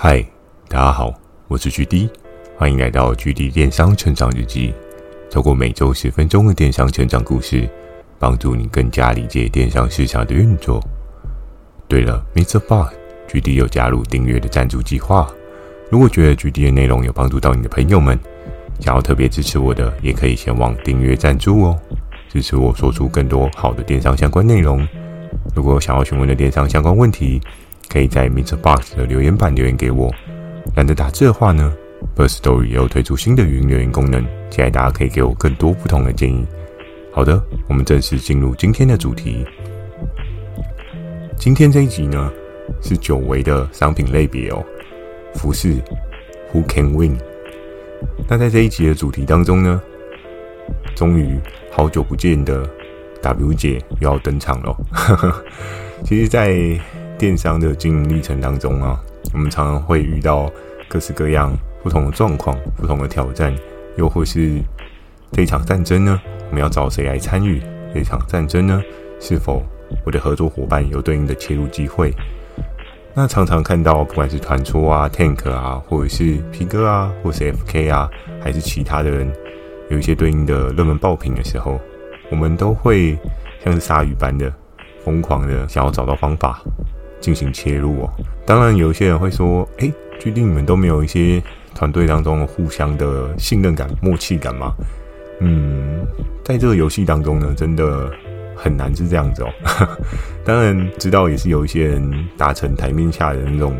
嗨，大家好，我是 GD，欢迎来到 GD 电商成长日记。透过每周十分钟的电商成长故事，帮助你更加理解电商市场的运作。对了，MixerBox，GD 有加入订阅的赞助计划。如果觉得 GD 的内容有帮助到你的朋友们，想要特别支持我的，也可以前往订阅赞助哦，支持我说出更多好的电商相关内容。如果想要询问的电商相关问题，可以在 MixerBox 的留言板留言给我。懒得打字的话呢，Firstory 也有推出新的语音留言功能，期待大家可以给我更多不同的建议。好的，我们正式进入今天的主题。今天这一集呢，是久违的商品类别哦，服饰 Who Can Win？那在这一集的主题当中呢，终于好久不见的 W 姐又要登场了。其实，在电商的经营历程当中啊，我们常常会遇到各式各样不同的状况、不同的挑战，又或是这场战争呢，我们要找谁来参与这场战争呢？是否我的合作伙伴有对应的切入机会？那常常看到，不管是团出啊、Tank 啊，或者是皮哥啊，或是 FK 啊，还是其他的人，有一些对应的热门爆品的时候，我们都会像是鲨鱼般的疯狂的想要找到方法。进行切入哦，当然有一些人会说：“哎最近你们都没有一些团队当中互相的信任感、默契感吗？”嗯，在这个游戏当中呢，真的很难是这样子哦。当然知道也是有一些人达成台面下的那种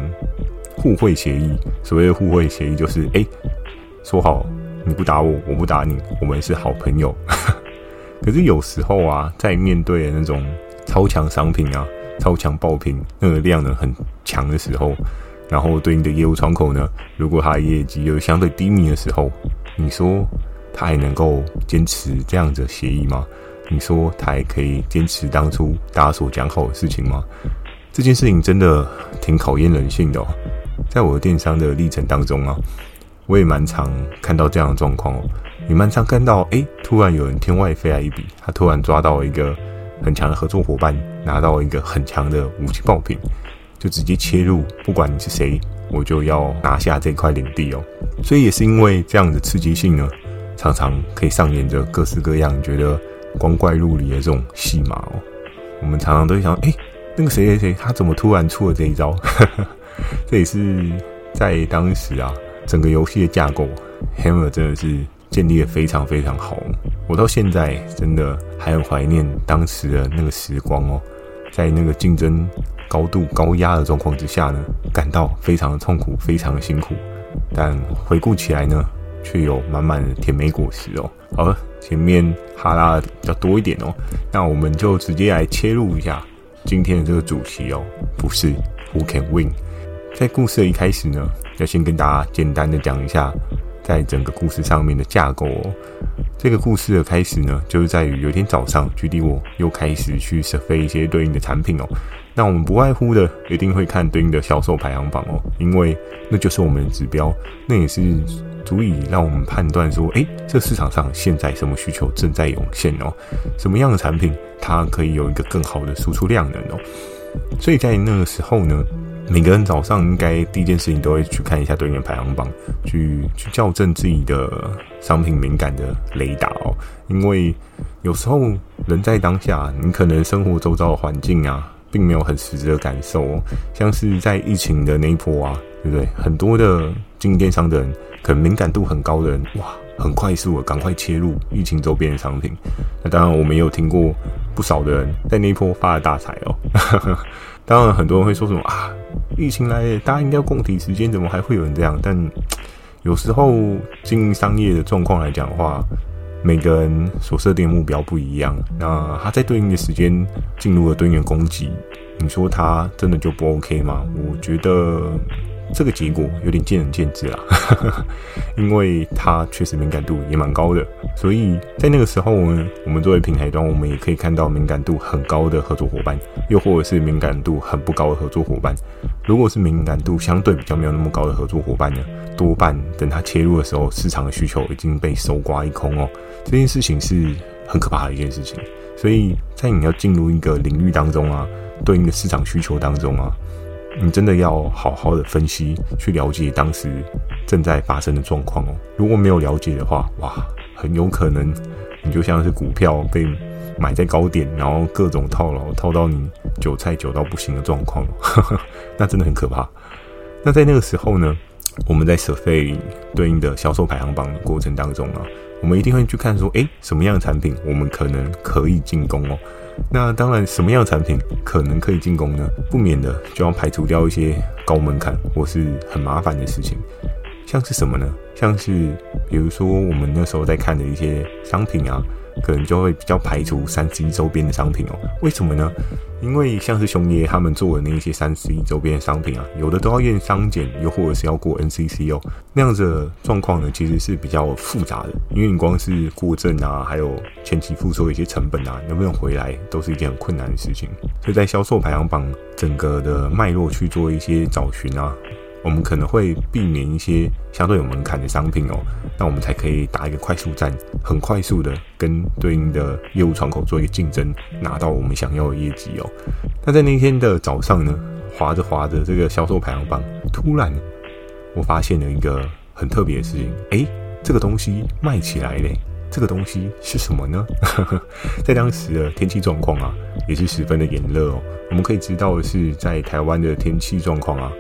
互惠协议。所谓的互惠协议，就是哎，说好你不打我，我不打你，我们是好朋友。可是有时候啊，在面对那种超强商品啊。超强爆品那个量呢很强的时候，然后对应的业务窗口呢，如果它业绩又相对低迷的时候，你说他还能够坚持这样子的协议吗？你说他还可以坚持当初大家所讲好的事情吗？这件事情真的挺考验人性的哦。在我的电商的历程当中啊，我也蛮常看到这样的状况哦，也蛮常看到，哎，突然有人天外飞来一笔，他突然抓到一个。很强的合作伙伴拿到一个很强的武器爆品，就直接切入，不管你是谁，我就要拿下这块领地哦。所以也是因为这样的刺激性呢，常常可以上演着各式各样觉得光怪陆离的这种戏码哦。我们常常都会想，哎，那个谁谁谁，他怎么突然出了这一招？这也是在当时啊，整个游戏的架构，Hammer 真的是。建立的非常非常好，我到现在真的还很怀念当时的那个时光哦，在那个竞争高度高压的状况之下呢，感到非常的痛苦，非常的辛苦，但回顾起来呢，却有满满的甜美果实哦。好了，前面哈拉的比较多一点哦，那我们就直接来切入一下今天的这个主题哦，不是 Who can win？在故事的一开始呢，要先跟大家简单的讲一下。在整个故事上面的架构哦，这个故事的开始呢，就是在于有一天早上，GD 我又开始去设飞一些对应的产品哦。那我们不外乎的一定会看对应的销售排行榜哦，因为那就是我们的指标，那也是足以让我们判断说，诶，这市场上现在什么需求正在涌现哦，什么样的产品它可以有一个更好的输出量能哦。所以在那个时候呢。每个人早上应该第一件事情都会去看一下对应的排行榜，去去校正自己的商品敏感的雷达哦。因为有时候人在当下，你可能生活周遭的环境啊，并没有很实质的感受哦。像是在疫情的那一波啊，对不对？很多的经营电商的人，可能敏感度很高的人，哇，很快速的赶快切入疫情周边的商品。那当然，我们也有听过不少的人在那一波发了大财哦。当然，很多人会说什么啊？疫情来，大家应该要共体时间，怎么还会有人这样？但 有时候经营商业的状况来讲的话，每个人所设定目标不一样。那他在对应的时间进入了对应的攻击，你说他真的就不 OK 吗？我觉得。这个结果有点见仁见智啦，因为它确实敏感度也蛮高的，所以在那个时候呢，我们作为平台端，我们也可以看到敏感度很高的合作伙伴，又或者是敏感度很不高的合作伙伴。如果是敏感度相对比较没有那么高的合作伙伴呢，多半等他切入的时候，市场的需求已经被搜刮一空哦。这件事情是很可怕的一件事情，所以在你要进入一个领域当中啊，对应的市场需求当中啊。你真的要好好的分析，去了解当时正在发生的状况哦。如果没有了解的话，哇，很有可能你就像是股票被买在高点，然后各种套牢，套到你韭菜韭到不行的状况，那真的很可怕。那在那个时候呢，我们在舍费对应的销售排行榜的过程当中啊，我们一定会去看说，诶，什么样的产品我们可能可以进攻哦。那当然，什么样的产品可能可以进攻呢？不免的就要排除掉一些高门槛或是很麻烦的事情，像是什么呢？像是比如说我们那时候在看的一些商品啊。可能就会比较排除三 C 周边的商品哦。为什么呢？因为像是熊爷他们做的那一些三 C 周边的商品啊，有的都要验商检，又或者是要过 NCC 哦。那样子的状况呢，其实是比较复杂的。因为你光是过证啊，还有前期付出一些成本啊，能不能回来，都是一件很困难的事情。所以在销售排行榜整个的脉络去做一些找寻啊。我们可能会避免一些相对有门槛的商品哦，那我们才可以打一个快速战，很快速的跟对应的业务窗口做一个竞争，拿到我们想要的业绩哦。那在那天的早上呢，划着划着这个销售排行榜，突然我发现了一个很特别的事情，诶，这个东西卖起来嘞！这个东西是什么呢？在当时的天气状况啊，也是十分的炎热哦。我们可以知道的是，在台湾的天气状况啊。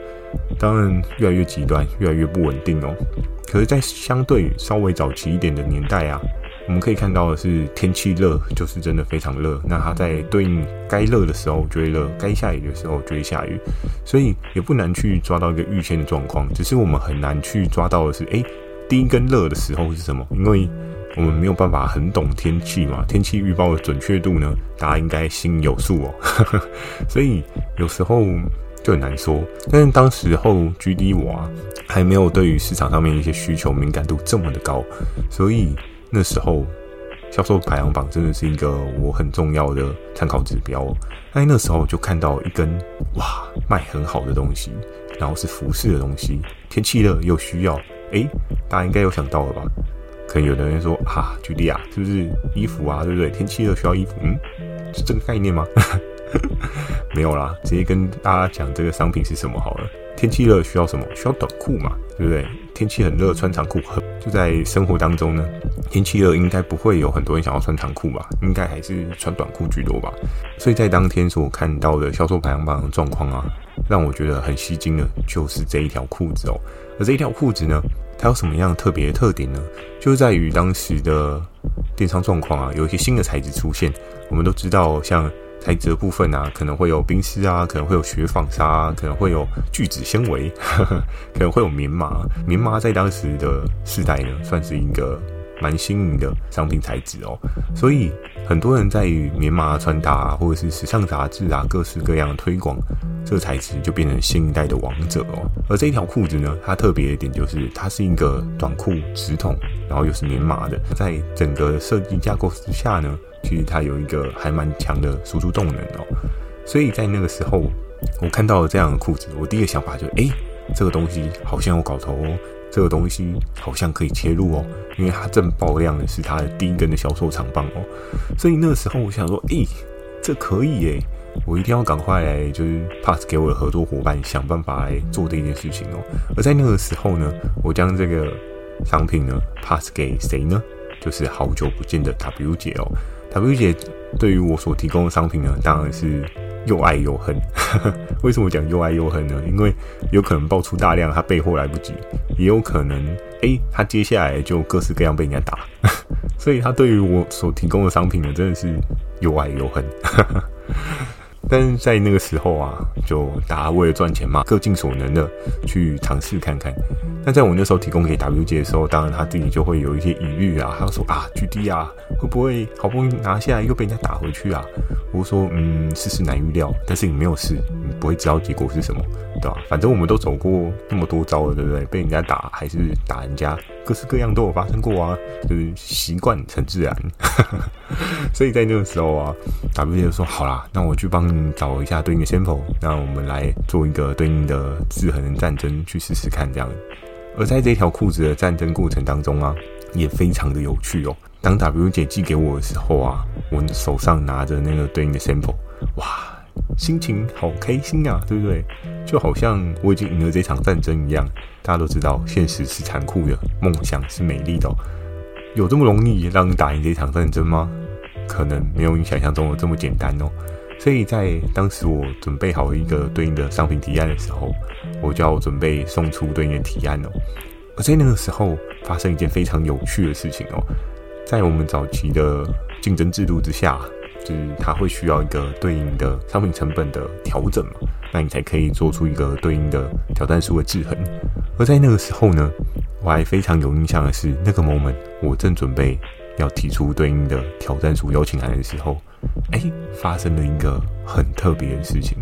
当然，越来越极端，越来越不稳定哦。可是，在相对稍微早期一点的年代啊，我们可以看到的是，天气热就是真的非常热。那它在对应该热的时候就会热，该下雨的时候就会下雨，所以也不难去抓到一个预先的状况。只是我们很难去抓到的是，诶，第一根热的时候是什么？因为我们没有办法很懂天气嘛，天气预报的准确度呢，大家应该心有数哦。所以有时候。就很难说，但是当时候 GD 我还没有对于市场上面一些需求敏感度这么的高，所以那时候销售排行榜真的是一个我很重要的参考指标。在那时候就看到一根哇卖很好的东西，然后是服饰的东西，天气热又需要，诶，大家应该有想到了吧？可能有的人说啊举例啊，是不是衣服啊，对不对？天气热需要衣服，嗯，是这个概念吗？没有啦，直接跟大家讲这个商品是什么好了。天气热需要什么？需要短裤嘛，对不对？天气很热，穿长裤很。就在生活当中呢，天气热应该不会有很多人想要穿长裤吧？应该还是穿短裤居多吧。所以在当天所看到的销售排行榜的状况啊，让我觉得很吸睛的，就是这一条裤子哦。而这一条裤子呢，它有什么样特别的特点呢？就是在于当时的电商状况啊，有一些新的材质出现。我们都知道，像材质的部分啊，可能会有冰丝啊，可能会有雪纺纱啊，可能会有聚酯纤维，可能会有棉麻。棉麻在当时的世代呢，算是一个蛮新颖的商品材质哦。所以很多人在于棉麻穿搭啊，或者是时尚杂志啊，各式各样的推广，这个材质就变成新一代的王者哦。而这一条裤子呢，它特别的点就是它是一个短裤直筒，然后又是棉麻的，在整个设计架构之下呢。其实它有一个还蛮强的输出动能哦，所以在那个时候，我看到了这样的裤子，我第一个想法就是，诶，这个东西好像有搞头哦，这个东西好像可以切入哦，因为它正爆量的是它的第一根的销售长棒哦，所以那个时候我想说，诶，这可以耶，我一定要赶快来就是 pass 给我的合作伙伴，想办法来做这件事情哦。而在那个时候呢，我将这个商品呢 pass 给谁呢？就是好久不见的 W 姐哦。W 姐对于我所提供的商品呢，当然是又爱又恨。为什么讲又爱又恨呢？因为有可能爆出大量，他备货来不及；也有可能，诶，他接下来就各式各样被人家打。所以他对于我所提供的商品呢，真的是又爱又恨。但是在那个时候啊，就大家为了赚钱嘛，各尽所能的去尝试看看。但在我那时候提供给 WJ 的时候，当然他自己就会有一些疑虑啊，他说啊，GD 啊，会不会好不容易拿下来又被人家打回去啊？我说嗯，事事难预料，但是你没有事，你不会知道结果是什么，对吧？反正我们都走过那么多招了，对不对？被人家打还是打人家，各式各样都有发生过啊，就是习惯成自然。所以在那个时候啊，W 姐就说好啦，那我去帮你找一下对应的 sample，那我们来做一个对应的制衡战争去试试看这样。而在这条裤子的战争过程当中啊，也非常的有趣哦。当 W 姐寄给我的时候啊，我手上拿着那个对应的 sample，哇，心情好开心啊，对不对？就好像我已经赢了这场战争一样。大家都知道，现实是残酷的，梦想是美丽的。有这么容易让你打赢这场战争吗？可能没有你想象中的这么简单哦。所以在当时我准备好一个对应的商品提案的时候，我就要准备送出对应的提案哦。而在那个时候，发生一件非常有趣的事情哦。在我们早期的竞争制度之下，就是它会需要一个对应的商品成本的调整嘛，那你才可以做出一个对应的挑战书的制衡。而在那个时候呢，我还非常有印象的是，那个 moment 我正准备要提出对应的挑战书邀请函的时候，哎，发生了一个很特别的事情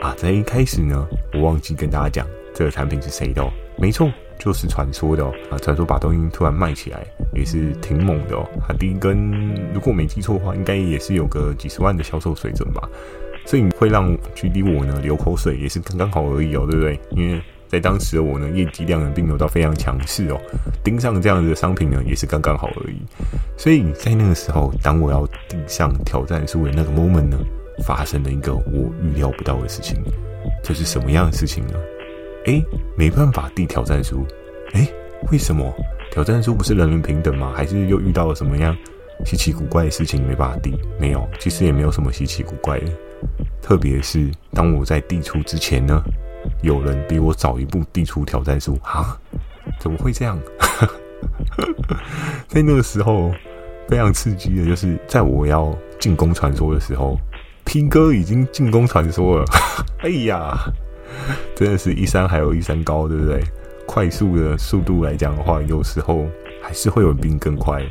啊！在一开始呢，我忘记跟大家讲这个产品是谁的哦，没错。就是传说的哦，啊，传说把东西突然卖起来也是挺猛的哦。它第一根，如果没记错的话，应该也是有个几十万的销售水准吧。所以会让距离我呢流口水，也是刚刚好而已哦，对不对？因为在当时的我呢，业绩量呢并没有到非常强势哦，盯上这样子的商品呢也是刚刚好而已。所以在那个时候，当我要盯上挑战书的那个 moment 呢，发生了一个我预料不到的事情。这是什么样的事情呢？哎，没办法递挑战书，哎，为什么挑战书不是人人平等吗？还是又遇到了什么样稀奇古怪的事情没办法递？没有，其实也没有什么稀奇古怪的。特别是当我在递出之前呢，有人比我早一步递出挑战书啊？怎么会这样？在那个时候非常刺激的，就是在我要进攻传说的时候，P 哥已经进攻传说了。哎呀！真的是一山还有一山高，对不对？快速的速度来讲的话，有时候还是会有人比你更快。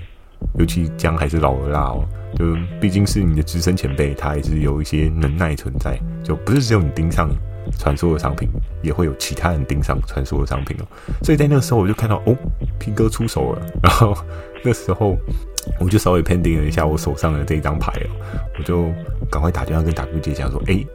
尤其姜还是老的辣哦，就毕竟是你的资深前辈，他还是有一些能耐存在。就不是只有你盯上传说的商品，也会有其他人盯上传说的商品哦。所以在那个时候，我就看到哦平哥出手了。然后那时候我就稍微 pending 了一下我手上的这一张牌哦，我就赶快打电话跟 W 姐讲说，哎。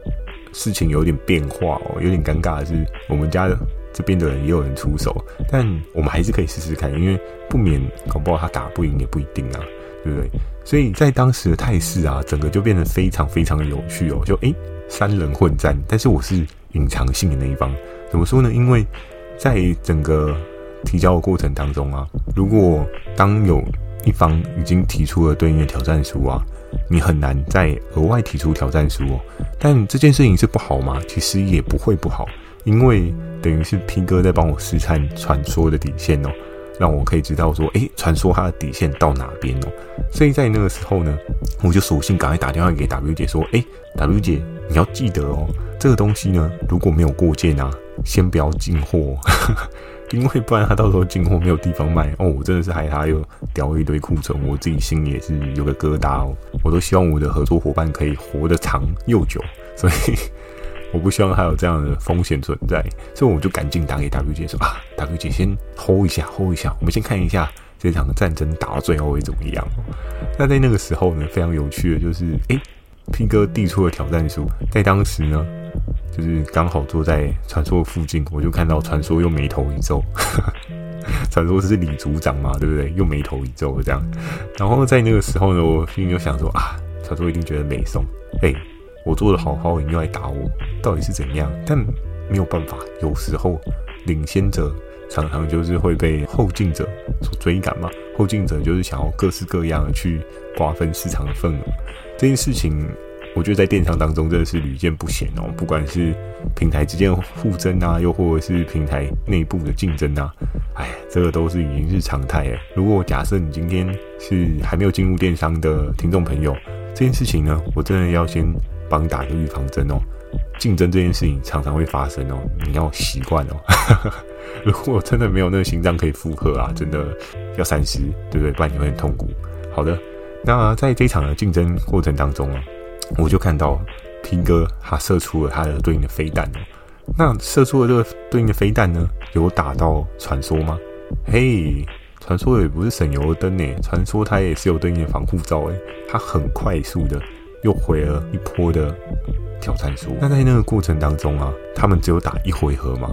事情有点变化哦，有点尴尬的是，我们家的这边的人也有人出手，但我们还是可以试试看，因为不免搞不好他打不赢也不一定啊，对不对？所以在当时的态势啊，整个就变得非常非常的有趣哦，就诶，三人混战，但是我是隐藏性的那一方，怎么说呢？因为在整个提交的过程当中啊，如果当有一方已经提出了对应的挑战书啊。你很难再额外提出挑战书哦，但这件事情是不好吗？其实也不会不好，因为等于是 P 哥在帮我试探传说的底线哦，让我可以知道说，诶，传说它的底线到哪边哦。所以在那个时候呢，我就索性赶快打电话给 W 姐说，诶，W 姐，你要记得哦，这个东西呢，如果没有过件啊，先不要进货。因为不然他到时候进货没有地方卖哦，我真的是害他又掉一堆库存，我自己心里也是有个疙瘩哦。我都希望我的合作伙伴可以活得长又久，所以我不希望他有这样的风险存在，所以我就赶紧打给 W 姐说啊，W 姐先 hold 一下，hold 一下，我们先看一下这场战争打到最后会怎么样。那在那个时候呢，非常有趣的就是，诶，P 哥递出了挑战书，在当时呢。就是刚好坐在传说附近，我就看到传说又眉头一皱。传说是李组长嘛，对不对？又眉头一皱这样。然后在那个时候呢，我心里就想说啊，传说一定觉得没送。哎，我做的好好，你又来打我，到底是怎样？但没有办法，有时候领先者常常就是会被后进者所追赶嘛。后进者就是想要各式各样的去瓜分市场的份额，这件事情。我觉得在电商当中真的是屡见不鲜哦，不管是平台之间互争啊，又或者是平台内部的竞争啊，哎，这个都是已经是常态哎。如果假设你今天是还没有进入电商的听众朋友，这件事情呢，我真的要先帮你打个预防针哦。竞争这件事情常常会发生哦，你要习惯哦。如果真的没有那个心脏可以负荷啊，真的要三思，对不对？不然你会很痛苦。好的，那在这一场的竞争过程当中啊。我就看到 P 哥他射出了他的对应的飞弹哦，那射出了这个对应的飞弹呢，有打到传说吗？嘿，传说也不是省油的灯诶，传说它也是有对应的防护罩诶，它很快速的又回了一波的挑战书。那在那个过程当中啊，他们只有打一回合吗？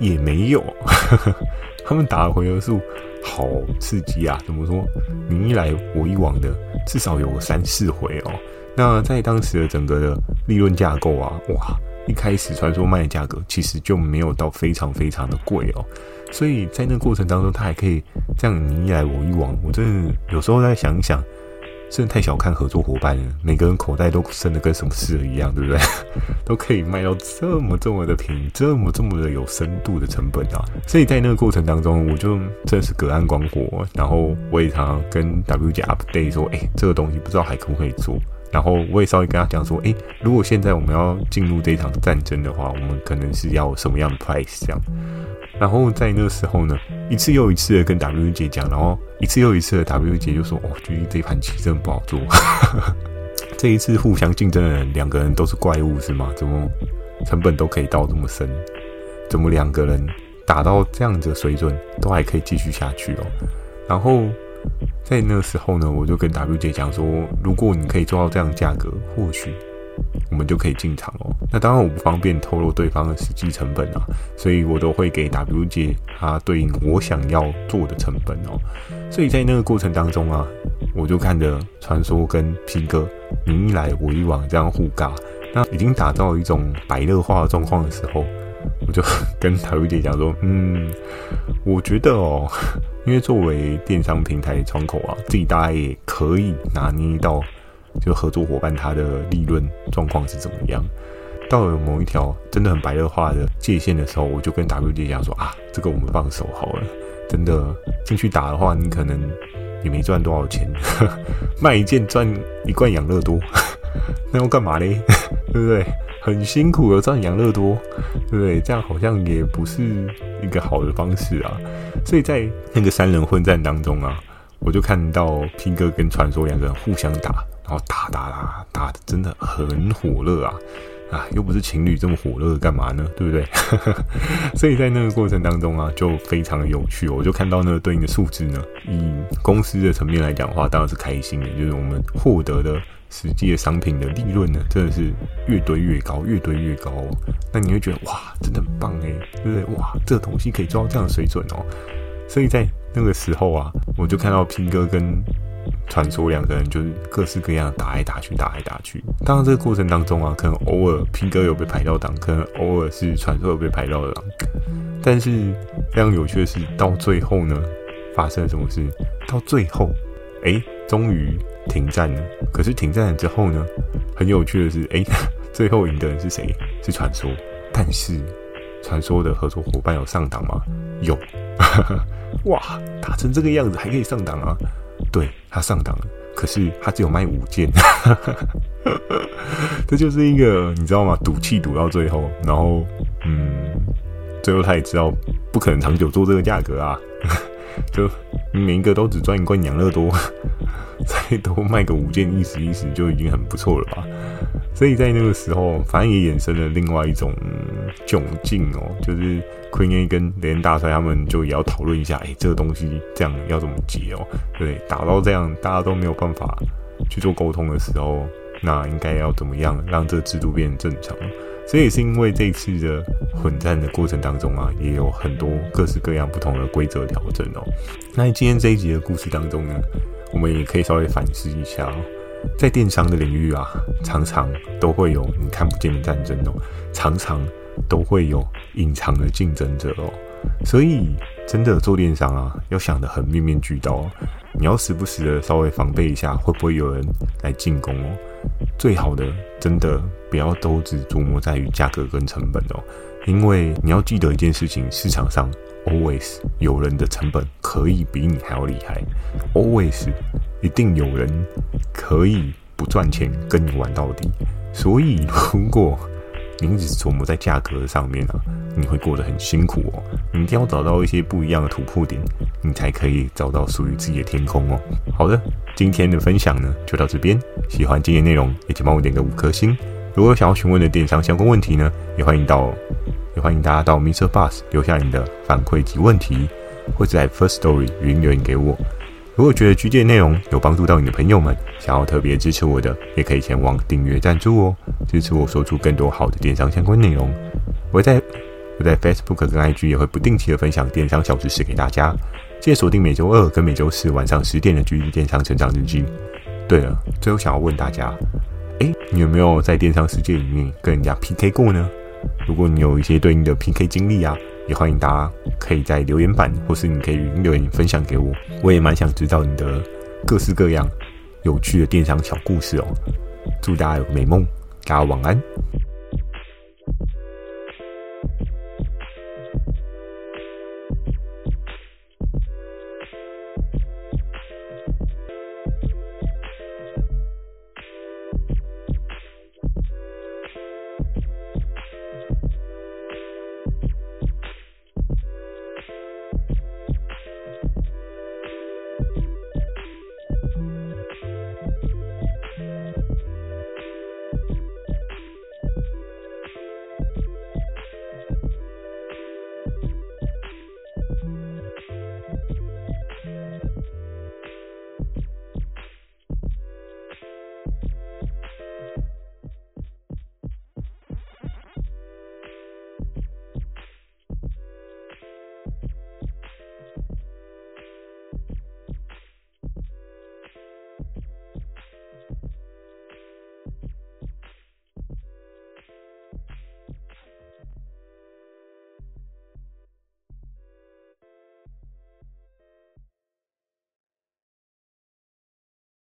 也没有，他们打的回合数好刺激啊！怎么说？你一来我一往的，至少有三四回哦。那在当时的整个的利润架构啊，哇，一开始传说卖的价格其实就没有到非常非常的贵哦，所以在那个过程当中，他还可以这样你一来我一往，我真的有时候在想一想。真的太小看合作伙伴了，每个人口袋都深的跟什么似的一样，对不对？都可以卖到这么这么的便宜，这么这么的有深度的成本啊！所以在那个过程当中，我就真的是隔岸观火，然后我也常常跟 W 姐 update 说，哎，这个东西不知道还可不可以做。然后我也稍微跟他讲说，诶，如果现在我们要进入这一场战争的话，我们可能是要什么样的 price 这样。然后在那个时候呢，一次又一次的跟 W 姐讲，然后一次又一次的 W 姐就说，哦，觉得这盘棋真的不好做。这一次互相竞争的人，两个人都是怪物是吗？怎么成本都可以到这么深？怎么两个人打到这样子的水准，都还可以继续下去哦？然后。在那时候呢，我就跟 W 姐讲说，如果你可以做到这样价格，或许我们就可以进场哦。那当然我不方便透露对方的实际成本啊，所以我都会给 W 姐她对应我想要做的成本哦。所以在那个过程当中啊，我就看着传说跟 P 哥你一来我一往这样互尬，那已经打造一种白热化的状况的时候，我就 跟 W 姐讲说，嗯，我觉得哦。因为作为电商平台窗口啊，自己大概也可以拿捏到，就合作伙伴他的利润状况是怎么样。到了某一条真的很白热化的界限的时候，我就跟 W 姐讲说啊，这个我们放手好了。真的进去打的话，你可能也没赚多少钱，卖一件赚一罐养乐多，那要干嘛嘞？对不对？很辛苦的赚养乐多，对不对？这样好像也不是一个好的方式啊。所以在那个三人混战当中啊，我就看到 P 哥跟传说两个人互相打，然后打打打打的真的很火热啊！啊，又不是情侣这么火热干嘛呢？对不对？所以在那个过程当中啊，就非常的有趣。我就看到那个对应的数字呢，以公司的层面来讲的话，当然是开心的，就是我们获得的。实际的商品的利润呢，真的是越堆越高，越堆越高哦。那你会觉得哇，真的很棒哎，对不对？哇，这个东西可以做到这样的水准哦。所以在那个时候啊，我就看到拼哥跟传说两个人就是各式各样打来打去，打来打去。当然这个过程当中啊，可能偶尔拼哥有被排到档，可能偶尔是传说有被排到档。但是非常有趣的是，到最后呢，发生了什么事？到最后，哎，终于。停战了，可是停战了之后呢？很有趣的是，哎，最后赢的人是谁？是传说。但是传说的合作伙伴有上档吗？有。哇，打成这个样子还可以上档啊？对，他上档了，可是他只有卖五件。这就是一个你知道吗？赌气赌到最后，然后嗯，最后他也知道不可能长久做这个价格啊，就每一个都只赚一罐养乐多。再多卖个五件，意思意思就已经很不错了吧？所以在那个时候，反正也衍生了另外一种窘境哦，就是 Queen A 跟雷恩大帅他们就也要讨论一下，哎、这个东西这样要怎么解哦？对，打到这样大家都没有办法去做沟通的时候，那应该要怎么样让这个制度变成正常？所以也是因为这次的混战的过程当中啊，也有很多各式各样不同的规则调整哦。那今天这一集的故事当中呢，我们也可以稍微反思一下哦，在电商的领域啊，常常都会有你看不见的战争哦，常常都会有隐藏的竞争者哦，所以真的做电商啊，要想得很面面俱到哦，你要时不时的稍微防备一下，会不会有人来进攻哦？最好的，真的不要都只琢磨在于价格跟成本哦，因为你要记得一件事情，市场上。Always 有人的成本可以比你还要厉害，Always 一定有人可以不赚钱跟你玩到底。所以，如果你一直琢磨在价格上面啊，你会过得很辛苦哦。你一定要找到一些不一样的突破点，你才可以找到属于自己的天空哦。好的，今天的分享呢就到这边。喜欢今天内容，也请帮我点个五颗星。如果有想要询问的电商相关问题呢，也欢迎到。也欢迎大家到 MixerBox 留下你的反馈及问题，或者在 First Story 语音留言给我。如果觉得居间内容有帮助到你的朋友们，想要特别支持我的，也可以前往订阅赞助哦，支持我说出更多好的电商相关内容。我在我在 Facebook 跟 IG 也会不定期的分享电商小知识给大家，记得锁定每周二跟每周四晚上十点的《居电商成长日记》。对了，最后想要问大家。哎，你有没有在电商世界里面跟人家 PK 过呢？如果你有一些对应的 PK 经历啊，也欢迎大家可以在留言板，或是你可以语音留言分享给我，我也蛮想知道你的各式各样有趣的电商小故事哦。祝大家有个美梦，大家晚安。